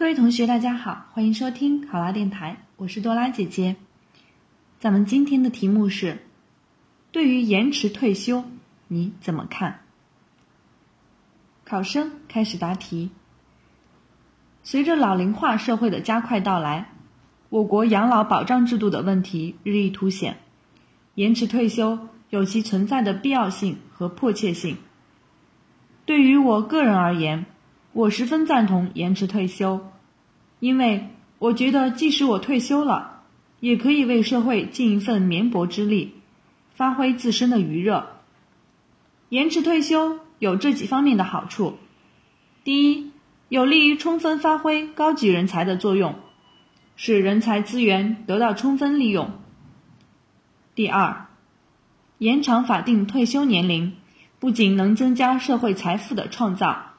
各位同学，大家好，欢迎收听考拉电台，我是多拉姐姐。咱们今天的题目是：对于延迟退休，你怎么看？考生开始答题。随着老龄化社会的加快到来，我国养老保障制度的问题日益凸显，延迟退休有其存在的必要性和迫切性。对于我个人而言，我十分赞同延迟退休，因为我觉得即使我退休了，也可以为社会尽一份绵薄之力，发挥自身的余热。延迟退休有这几方面的好处：第一，有利于充分发挥高级人才的作用，使人才资源得到充分利用；第二，延长法定退休年龄不仅能增加社会财富的创造。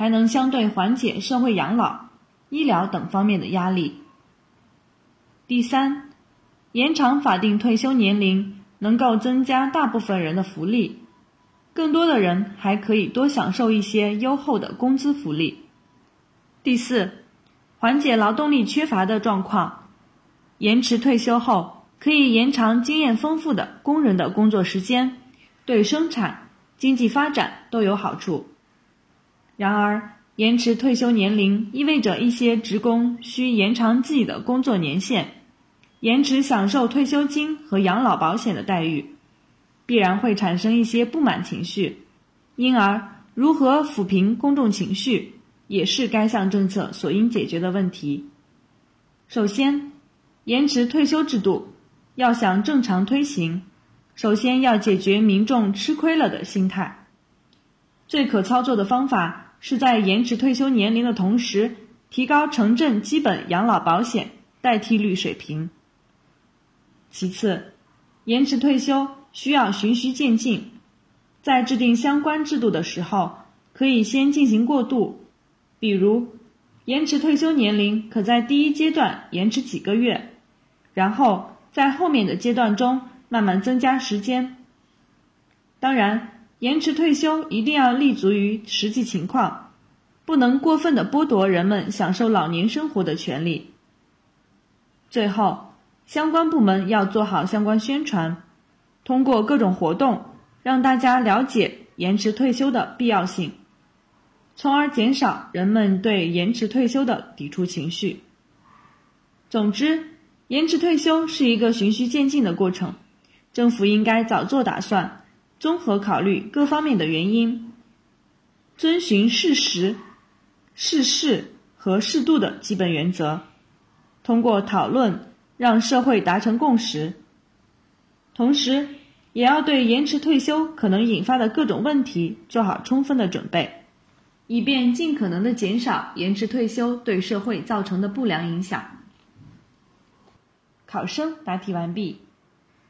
还能相对缓解社会养老、医疗等方面的压力。第三，延长法定退休年龄能够增加大部分人的福利，更多的人还可以多享受一些优厚的工资福利。第四，缓解劳动力缺乏的状况，延迟退休后可以延长经验丰富的工人的工作时间，对生产、经济发展都有好处。然而，延迟退休年龄意味着一些职工需延长自己的工作年限，延迟享受退休金和养老保险的待遇，必然会产生一些不满情绪。因而，如何抚平公众情绪，也是该项政策所应解决的问题。首先，延迟退休制度要想正常推行，首先要解决民众吃亏了的心态。最可操作的方法。是在延迟退休年龄的同时，提高城镇基本养老保险代替率水平。其次，延迟退休需要循序渐进，在制定相关制度的时候，可以先进行过渡，比如延迟退休年龄可在第一阶段延迟几个月，然后在后面的阶段中慢慢增加时间。当然。延迟退休一定要立足于实际情况，不能过分的剥夺人们享受老年生活的权利。最后，相关部门要做好相关宣传，通过各种活动让大家了解延迟退休的必要性，从而减少人们对延迟退休的抵触情绪。总之，延迟退休是一个循序渐进的过程，政府应该早做打算。综合考虑各方面的原因，遵循适时、适事和适度的基本原则，通过讨论让社会达成共识。同时，也要对延迟退休可能引发的各种问题做好充分的准备，以便尽可能的减少延迟退休对社会造成的不良影响。考生答题完毕。